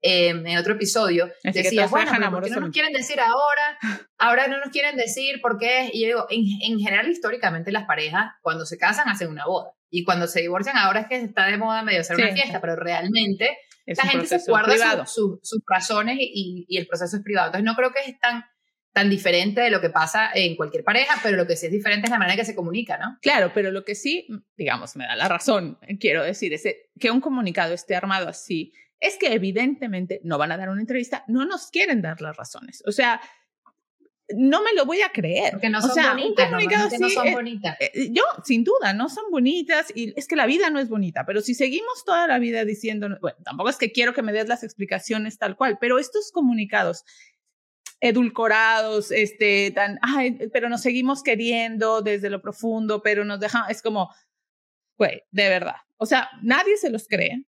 eh, en otro episodio, decía, bueno, ¿por qué no nos quieren decir ahora? Ahora no nos quieren decir por qué. Y yo digo, en, en, general, históricamente las parejas, cuando se casan, hacen una boda. Y cuando se divorcian, ahora es que está de moda medio hacer una fiesta, pero realmente la gente se guarda sus razones y, y, el proceso es privado. Entonces no creo que es tan, tan diferente de lo que pasa en cualquier pareja, pero lo que sí es diferente es la manera en que se comunica, ¿no? Claro, pero lo que sí, digamos, me da la razón, quiero decir, es que un comunicado esté armado así es que evidentemente no van a dar una entrevista, no nos quieren dar las razones. O sea, no me lo voy a creer. Porque no son o sea, bonitas, comunicado no son es- bonitas. eh, yo, sin duda, no son bonitas y es que la vida no es bonita, pero si seguimos toda la vida diciendo, bueno, tampoco es que quiero que me des las explicaciones tal cual, pero estos comunicados edulcorados, este, tan, ay, pero nos seguimos queriendo desde lo profundo, pero nos dejan, es como, güey, de verdad. O sea, nadie se los cree.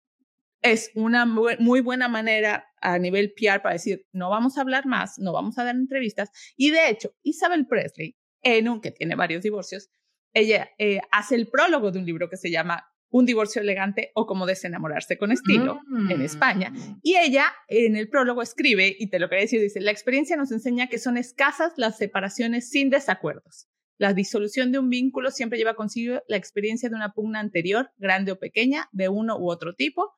Es una mu- muy buena manera a nivel PR para decir, no vamos a hablar más, no vamos a dar entrevistas. Y de hecho, Isabel Presley, en un que tiene varios divorcios, ella eh, hace el prólogo de un libro que se llama Un divorcio elegante o cómo desenamorarse con estilo en Mm. España. Y ella en el prólogo escribe, y te lo quería decir, dice, la experiencia nos enseña que son escasas las separaciones sin desacuerdos. La disolución de un vínculo siempre lleva consigo la experiencia de una pugna anterior, grande o pequeña, de uno u otro tipo,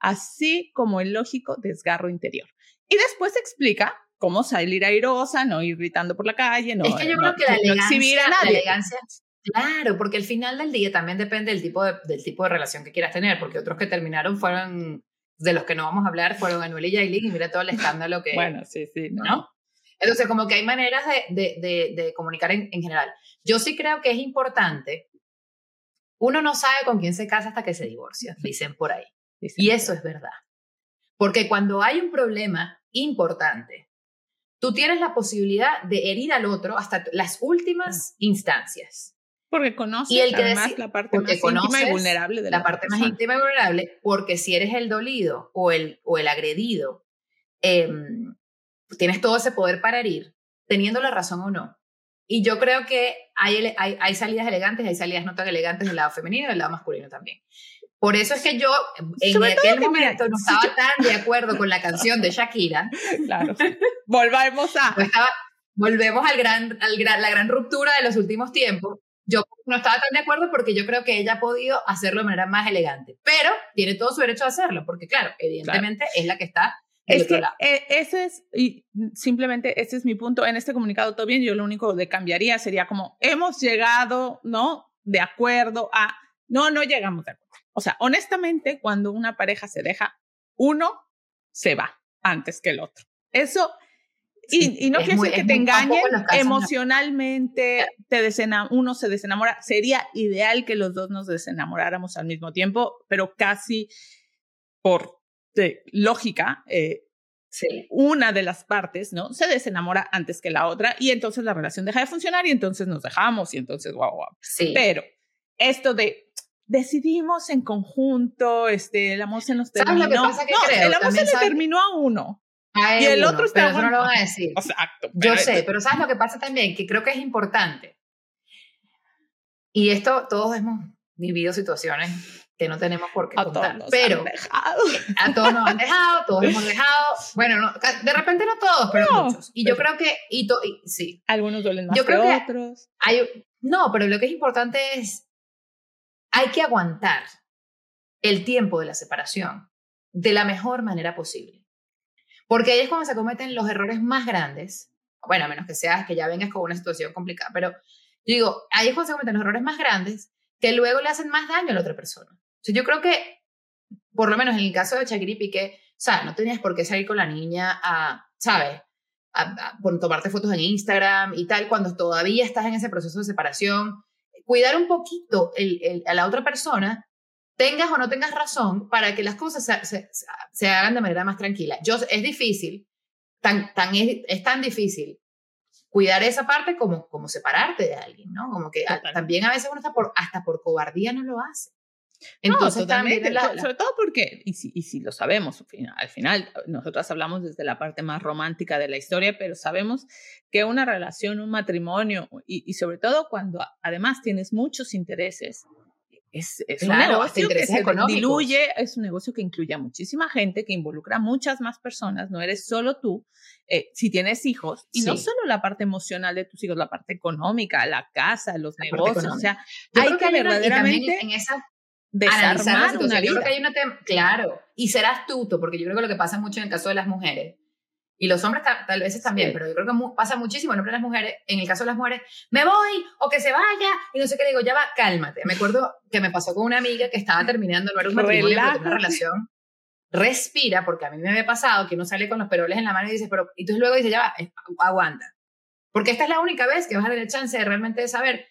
así como el lógico desgarro interior. Y después explica cómo salir airosa, no ir gritando por la calle, no, es que yo no- creo que la no elegancia, exhibir a la nadie. elegancia, claro, porque al final del día también depende del tipo de, del tipo de relación que quieras tener, porque otros que terminaron fueron, de los que no vamos a hablar, fueron Anuel y Yailin, y mira todo el escándalo que... Bueno, sí, sí, no. ¿no? Entonces, como que hay maneras de, de, de, de comunicar en, en general. Yo sí creo que es importante, uno no sabe con quién se casa hasta que se divorcia, dicen por ahí. Y eso es verdad. Porque cuando hay un problema importante, tú tienes la posibilidad de herir al otro hasta las últimas instancias. Porque conoces Y el que además la parte más íntima y vulnerable de La la, parte más íntima y vulnerable, porque si eres el dolido o el, o el agredido, em, tienes todo ese poder para herir, teniendo la razón o no. Y yo creo que hay, hay, hay salidas elegantes, hay salidas no tan elegantes del lado femenino y del lado masculino también. Por eso es que yo en Sobre aquel que, mira, momento no estaba yo- tan de acuerdo con la canción de Shakira. Claro. Volvamos a. no estaba- volvemos al gran, al gran, la gran ruptura de los últimos tiempos. Yo no estaba tan de acuerdo porque yo creo que ella ha podido hacerlo de manera más elegante. Pero tiene todo su derecho a hacerlo, porque claro, evidentemente es la que está Es otro que lado. eh, ese es, y simplemente ese es mi punto. En este comunicado todo bien, yo lo único que cambiaría sería como, hemos llegado, ¿no? De acuerdo a, no, no llegamos de acuerdo. O sea, honestamente, cuando una pareja se deja, uno se va antes que el otro. Eso, y, Sí, y no quiere decir que te engañen emocionalmente, te desena- uno se desenamora. Sería ideal que los dos nos desenamoráramos al mismo tiempo, pero casi por de lógica, eh, Sí. una de las partes, ¿no? Se desenamora antes que la otra y entonces la relación deja de funcionar y entonces nos dejamos y entonces guau, guau. Sí. Pero esto de decidimos en conjunto, este, el amor se nos ¿Sabes lo terminó. que pasa que no, creo? el amor se le terminó a uno. Hay y el uno, otro está no lo van a decir. Exacto. Yo sé, pero ¿sabes lo que pasa también? Que creo que es importante. Y esto, todos hemos vivido situaciones que no tenemos por qué a todos contar. nos pero a todos nos han dejado, todos hemos dejado. Bueno, no, de repente no todos, pero No, muchos. Y yo pero- creo que, y to- y- sí, Algunos duelen más Yo que creo que- otros. hay, no, pero lo que es importante es, hay que aguantar el tiempo de la separación de la mejor manera posible. Porque ahí es cuando se cometen los errores más grandes. Bueno, a menos que seas que ya vengas con una situación complicada, pero digo, ahí es cuando se cometen los errores más grandes que luego le hacen más daño a la otra persona. O yo creo que, por lo menos en el caso de Shakira y o sea, no tenías por qué salir con la niña a, ¿sabes? A- por tomarte fotos en Instagram y tal, cuando todavía estás en ese proceso de separación. Cuidar un poquito el- el- a la otra persona, tengas o no tengas razón, para que las cosas se, se- se hagan de manera más tranquila. Yo, es difícil, tan, tan, es, es tan difícil cuidar esa parte como, como separarte de alguien, ¿no? Como que a- también a veces uno está por, hasta por cobardía no lo hace. No, Entonces también totalmente, la- la- sobre todo porque, y si, y si lo sabemos, al final, al final, nosotras hablamos desde la parte más romántica de la historia, pero sabemos que una relación, un matrimonio, y, y sobre todo cuando a- además tienes muchos intereses, es, es Claro, un negocio que se económicos. diluye, es un negocio que incluye a muchísima gente, que involucra a muchas más personas, no eres solo tú, eh, si tienes hijos, y no Sí. solo la parte emocional de tus hijos, la parte económica, la casa, los La negocios, o sea, hay que verdaderamente en esa desarmar una situación. Yo creo vida. que hay una tem- claro, y ser astuto, porque yo creo que lo que pasa mucho en el caso de las mujeres, y los hombres ta- tal vez también, Sí. pero yo creo que mu- pasa muchísimo en el de las mujeres, en el caso de las mujeres, me voy, o que se vaya, y no sé qué, digo, ya va, cálmate. Me acuerdo que me pasó con una amiga que estaba terminando, no era un matrimonio, pero tenía una relación, respira, porque a mí me había pasado que uno sale con los peroles en la mano y dice, pero, y entonces luego dice, ya va, aguanta. Porque esta es la única vez que vas a tener chance de realmente saber,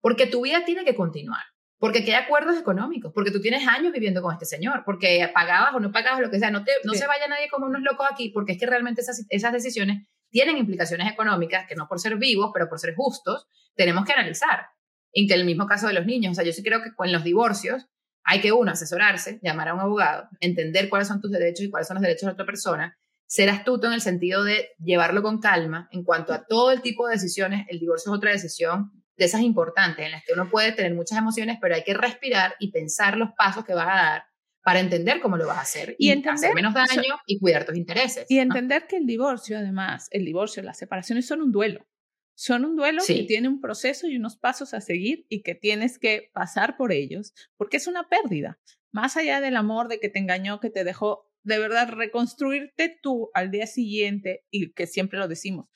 porque tu vida tiene que continuar. Porque hay acuerdos económicos, porque tú tienes años viviendo con este señor, porque pagabas o no pagabas lo que sea, no, te, no se vaya nadie como unos locos aquí, porque es que realmente esas, esas decisiones tienen implicaciones económicas que no por ser vivos, pero por ser justos, tenemos que analizar. En que el mismo caso de los niños, o sea, yo sí creo que con los divorcios hay que uno asesorarse, llamar a un abogado, entender cuáles son tus derechos y cuáles son los derechos de otra persona, ser astuto en el sentido de llevarlo con calma en cuanto a todo el tipo de decisiones. El divorcio es otra decisión de esas importantes en las que uno puede tener muchas emociones, pero hay que respirar y pensar los pasos que vas a dar para entender cómo lo vas a hacer y, entender, hacer menos daño y cuidar tus intereses. Y entender que el divorcio, además, el divorcio, las separaciones son un duelo. Son un duelo que tiene un proceso y unos pasos a seguir y que tienes que pasar por ellos, porque es una pérdida. Más allá del amor de que te engañó, que te dejó, de verdad, reconstruirte tú al día siguiente, y que siempre lo decimos,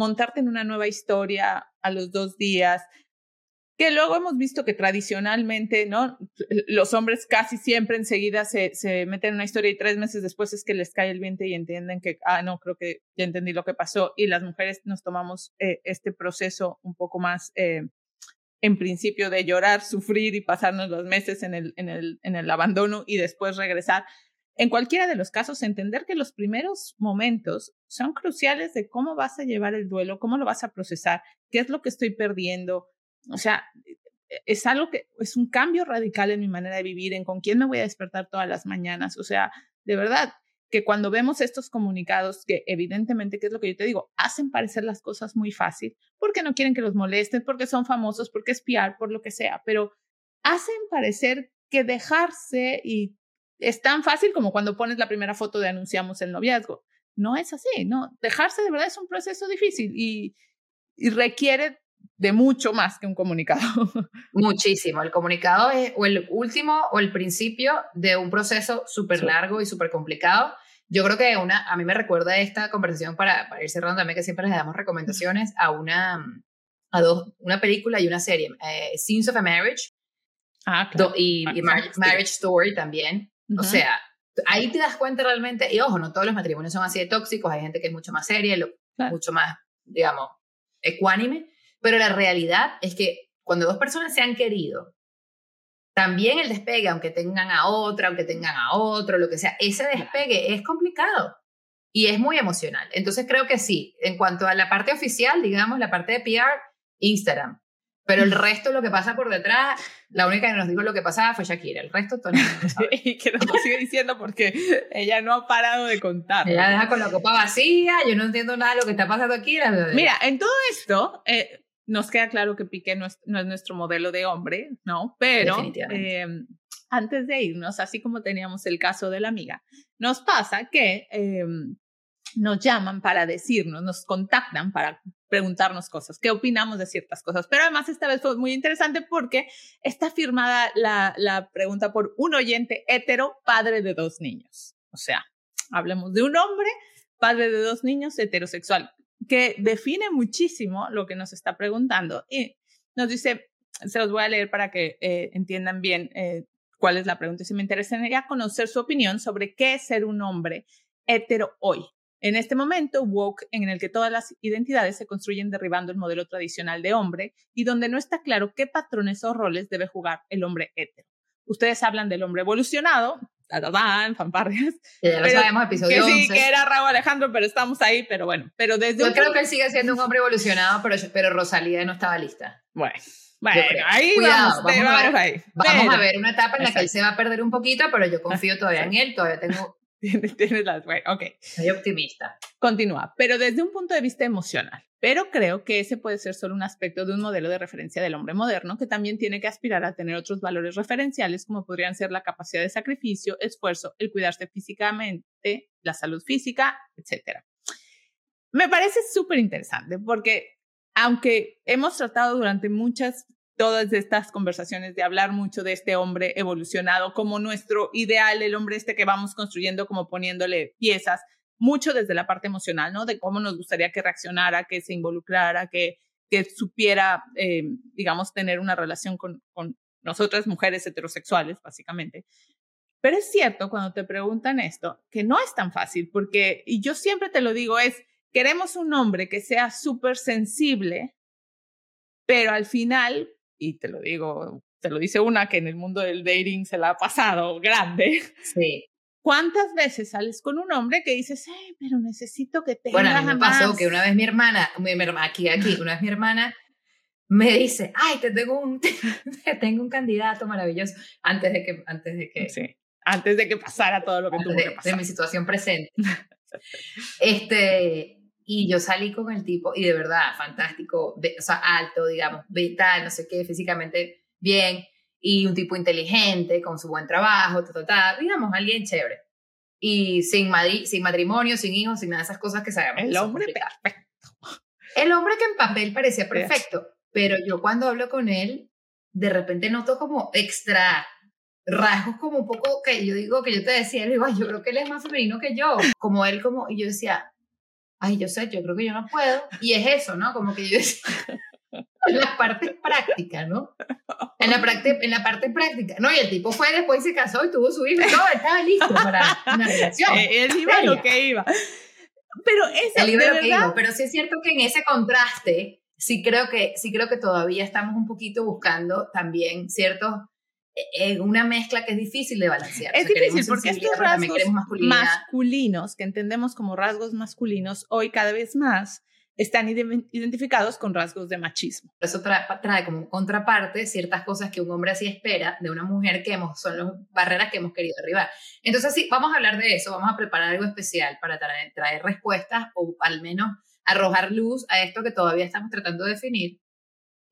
montarte en una nueva historia a los dos días, que luego hemos visto que tradicionalmente, ¿no? Los hombres casi siempre enseguida se, se, meten en una historia y tres meses después es que les cae el viento y entienden que, ah, no, creo que ya entendí lo que pasó. Y las mujeres nos tomamos eh, este proceso un poco más, eh, en principio, de llorar, sufrir y pasarnos los meses en el, en el, en el abandono y después regresar. En cualquiera de los casos, entender que los primeros momentos son cruciales de cómo vas a llevar el duelo, cómo lo vas a procesar, qué es lo que estoy perdiendo, o sea, es algo que es un cambio radical en mi manera de vivir, en con quién me voy a despertar todas las mañanas. O sea, de verdad, que cuando vemos estos comunicados, que evidentemente, ¿qué es lo que yo te digo? Hacen parecer las cosas muy fácil, porque no quieren que los molesten, porque son famosos, porque espiar, por lo que sea, pero hacen parecer que dejarse y es tan fácil como cuando pones la primera foto de anunciamos el noviazgo. No es así, no. Dejarse de verdad es un proceso difícil y, y requiere de mucho más que un comunicado. Muchísimo. El comunicado es o el último o el principio de un proceso súper largo y súper complicado. Yo creo que una, a mí me recuerda esta conversación para, para ir cerrando también que siempre les damos recomendaciones a una, a dos, una película y una serie, eh, Scenes of a Marriage ah, claro. y, Marriage, Story también. O sea, ahí te das cuenta realmente, y ojo, no todos los matrimonios son así de tóxicos, hay gente que es mucho más seria, mucho más, digamos, ecuánime, pero la realidad es que cuando dos personas se han querido, también el despegue, aunque tengan a otra, aunque tengan a otro, lo que sea, ese despegue es complicado y es muy emocional. Entonces creo que sí, en cuanto a la parte oficial, digamos, la parte de PR, Instagram. Pero el resto, lo que pasa por detrás, la única que nos dijo lo que pasaba fue Shakira. El resto, todo Y que nos lo sigue diciendo porque ella no ha parado de contar. Ella deja con la copa vacía, yo no entiendo nada de lo que está pasando aquí. Mira, en todo esto, eh, nos queda claro que Piqué no es, nuestro modelo de hombre, ¿no? Pero eh, antes de irnos, así como teníamos el caso de la amiga, nos pasa que eh, nos llaman para decirnos, nos contactan para preguntarnos cosas, qué opinamos de ciertas cosas. Pero además esta vez fue muy interesante porque está firmada la, pregunta por un oyente hetero, padre de dos niños. O sea, hablemos de un hombre, padre de dos niños, heterosexual que define muchísimo lo que nos está preguntando y nos dice, se los voy a leer para que eh, entiendan bien eh, cuál es la pregunta. Si me interesaría conocer su opinión sobre qué es ser un hombre hetero hoy. En este momento, woke, en el que todas las identidades se construyen derribando el modelo tradicional de hombre y donde no está claro qué patrones o roles debe jugar el hombre hetero. Ustedes hablan del hombre evolucionado, en fanfarrias. ya lo sabemos, episodio que Sí, que era Raúl Alejandro, pero estamos ahí, pero bueno. Pero desde Yo creo que él sigue siendo un hombre evolucionado, pero, pero Rosalía no estaba lista. Bueno. Bueno, ahí vamos, vamos, a ver, ahí. Vamos a ver una etapa en la que él se va a perder un poquito, pero yo confío todavía en él, todavía tengo... Tienes las... Bueno, ok. Soy optimista. Continúa, pero desde un punto de vista emocional. Pero creo que ese puede ser solo un aspecto de un modelo de referencia del hombre moderno que también tiene que aspirar a tener otros valores referenciales como podrían ser la capacidad de sacrificio, esfuerzo, el cuidarse físicamente, la salud física, etc. Me parece súper interesante porque aunque hemos tratado durante muchas, todas estas conversaciones de hablar mucho de este hombre evolucionado como nuestro ideal, el hombre este que vamos construyendo como poniéndole piezas, mucho desde la parte emocional, ¿no? De cómo nos gustaría que reaccionara, que se involucrara, que, que supiera, eh, digamos, tener una relación con, con nosotras mujeres heterosexuales, básicamente. Pero es cierto cuando te preguntan esto, que no es tan fácil, porque, y yo siempre te lo digo, es, queremos un hombre que sea súper sensible, pero al final, y te lo digo, te lo dice una que en el mundo del dating se la ha pasado grande. Sí. ¿Cuántas veces sales con un hombre que dices, pero necesito que te Bueno, a mí me pasó que una vez mi hermana, mi, aquí, aquí, una vez mi hermana me dice, ay, te tengo un, te tengo un candidato maravilloso, antes de que, antes de que, sí, antes de que pasara todo lo que tuvo de, que pasar. de mi situación presente. este, y yo salí con el tipo, y de verdad, fantástico, o sea, alto, digamos, vital, no sé qué, físicamente bien, y un tipo inteligente, con su buen trabajo, ta, digamos, alguien chévere. Y sin, sin matrimonio, sin hijos, sin nada de esas cosas que sabemos. El hombre perfecto. El hombre que en papel parecía perfecto, pero yo cuando hablo con él, de repente noto como extra rasgos como un poco que yo digo, que yo te decía, digo, yo creo que él es más femenino que yo. Como él, como, y yo decía, ay, yo sé, yo creo que yo no puedo. Y es eso, ¿no? Como que yo decía, en la parte práctica, ¿no? En la, parte, en la parte práctica. No, y el tipo fue después se casó y tuvo su hijo y todo, estaba listo para una relación. Él iba lo que iba. Pero eso, de verdad, pero sí es cierto que en ese contraste, sí creo que, sí creo que todavía estamos un poquito buscando también ciertos eh, una mezcla que es difícil de balancear. Es difícil porque estos rasgos masculinos que entendemos como rasgos masculinos hoy cada vez más están identificados con rasgos de machismo. Eso trae, trae, como contraparte ciertas cosas que un hombre así espera de una mujer que hemos, son las barreras que hemos querido arribar. Entonces sí, vamos a hablar de eso, vamos a preparar algo especial para traer, traer respuestas o al menos arrojar luz a esto que todavía estamos tratando de definir.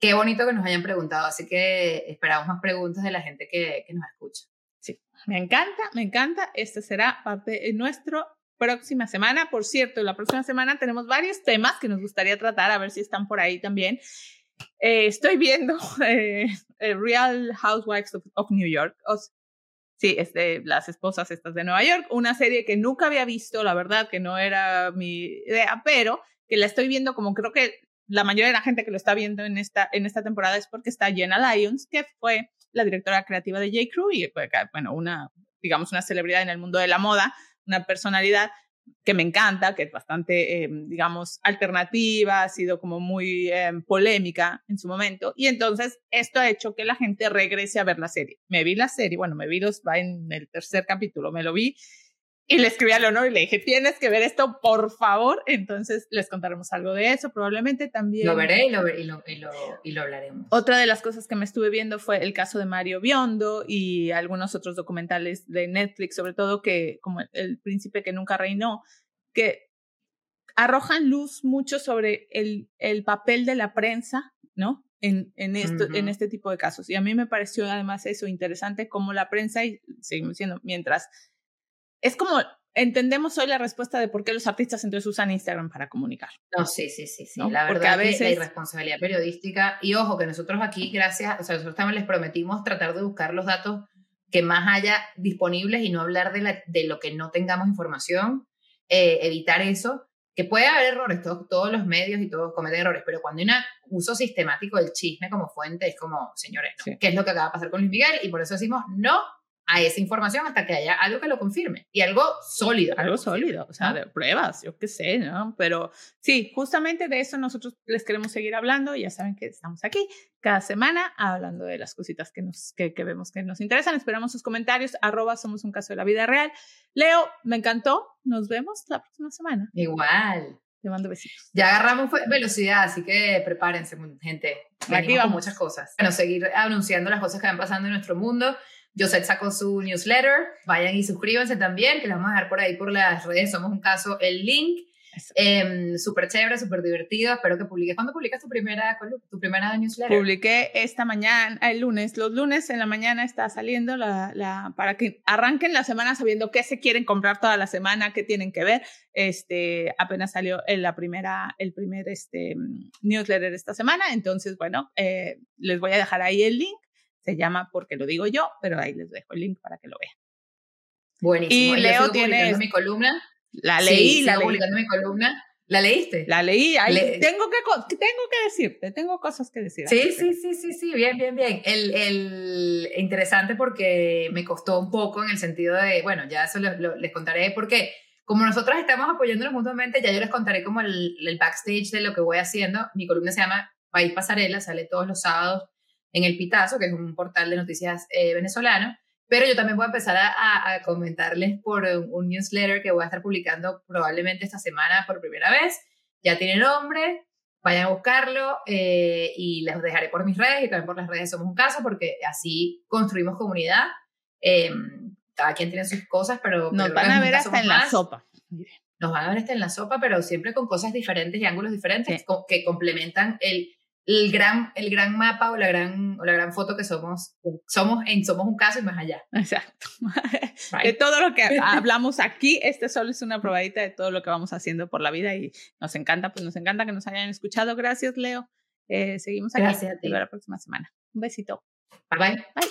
Qué bonito que nos hayan preguntado, así que esperamos más preguntas de la gente que, que nos escucha. Sí, me encanta, me encanta. Este será parte de nuestro próxima semana. Por cierto, la próxima semana tenemos varios temas que nos gustaría tratar, a ver si están por ahí también. Eh, estoy viendo eh, Real Housewives of, New York. sí, es de las esposas estas de Nueva York. Una serie que nunca había visto, la verdad que no era mi idea, pero que la estoy viendo como creo que la mayoría de la gente que lo está viendo en esta, en esta temporada es porque está Jenna Lyons, que fue la directora creativa de J. Crew y, bueno, una, digamos, una celebridad en el mundo de la moda una personalidad que me encanta, que es bastante, eh, digamos, alternativa, ha sido como muy eh, polémica en su momento. Y entonces esto ha hecho que la gente regrese a ver la serie. Me vi la serie, bueno, me vi los, va en el tercer capítulo, me lo vi y le escribí a Leonor y le dije, tienes que ver esto, por favor. Entonces les contaremos algo de eso, probablemente también. Lo veré y lo, y lo, y lo, hablaremos. Otra de las cosas que me estuve viendo fue el caso de Mario Biondo y algunos otros documentales de Netflix, sobre todo que, como El Príncipe que nunca reinó, que arrojan luz mucho sobre el, el papel de la prensa, ¿no? En, en, esto, en este tipo de casos. Y a mí me pareció además eso interesante, como la prensa, y seguimos diciendo, mientras es como entendemos hoy la respuesta de por qué los artistas entonces usan Instagram para comunicar. No, sí, sí, sí, sí. La verdad a veces... la irresponsabilidad periodística, y ojo que nosotros aquí, gracias, o sea, nosotros también les prometimos tratar de buscar los datos que más haya disponibles y no hablar de, la, de lo que no tengamos información, eh, evitar eso, que puede haber errores, todos, todos los medios y todos cometen errores, pero cuando hay un uso sistemático del chisme como fuente, es como, señores, ¿qué es lo que acaba de pasar con Luis Miguel? Y por eso decimos, no a esa información hasta que haya algo que lo confirme y algo sólido. Algo sólido, o sea, de pruebas, yo qué sé, ¿no? Pero sí, justamente de eso nosotros les queremos seguir hablando. Ya saben que estamos aquí cada semana hablando de las cositas que, nos, que, vemos que nos interesan. Esperamos sus comentarios. Arroba somos un caso de la vida real. Leo, me encantó. Nos vemos la próxima semana. Igual. Te mando besitos. Ya agarramos velocidad, así que prepárense, gente. Aquí vamos. muchas cosas. Bueno, seguir anunciando las cosas que van pasando en nuestro mundo. Joseph sacó su newsletter, vayan y suscríbanse también, que les vamos a dejar por ahí por las redes, somos un caso, el link. Eh, súper chévere, súper divertido. Espero que publiques. ¿Cuándo publicas tu primera, tu primera newsletter? Publiqué esta mañana, el lunes. Los lunes en la mañana está saliendo la, la, para que arranquen la semana sabiendo qué se quieren comprar toda la semana, qué tienen que ver. Este, apenas salió en la primera, el primer este, newsletter esta semana. Entonces, bueno, eh, les voy a dejar ahí el link se llama Porque lo digo yo, pero ahí les dejo el link para que lo vean. Buenísimo. Y Leo tiene mi columna. La leí, la leí. publicando mi columna. ¿La leíste? La leí, ahí tengo, que, tengo que decirte, tengo cosas que decir. Sí, sí, sí, sí, sí, bien, bien, bien. El, el, interesante porque me costó un poco en el sentido de, bueno, ya eso les contaré porque como nosotros estamos apoyándonos mutuamente, ya yo les contaré como el, el backstage de lo que voy haciendo. Mi columna se llama País Pasarela, sale todos los sábados en El Pitazo, que es un portal de noticias eh, venezolano. Pero yo también voy a empezar a, a, comentarles por un, newsletter que voy a estar publicando probablemente esta semana por primera vez. Ya tiene nombre, vayan a buscarlo eh, y les dejaré por mis redes y también por las redes Somos un Caso, porque así construimos comunidad. Eh, cada quien tiene sus cosas, pero... Nos van a ver hasta en la sopa. Nos van a ver hasta en la sopa, pero siempre con cosas diferentes y ángulos diferentes que complementan el, el, gran, el gran mapa o la gran, o la gran foto que somos, somos en Somos un caso y más allá. Exacto. De todo lo que hablamos aquí, este solo es una probadita de todo lo que vamos haciendo por la vida y nos encanta, pues nos encanta que nos hayan escuchado. Gracias, Leo. Eh, seguimos aquí. Gracias a ti. la próxima semana. Un besito. bye. bye.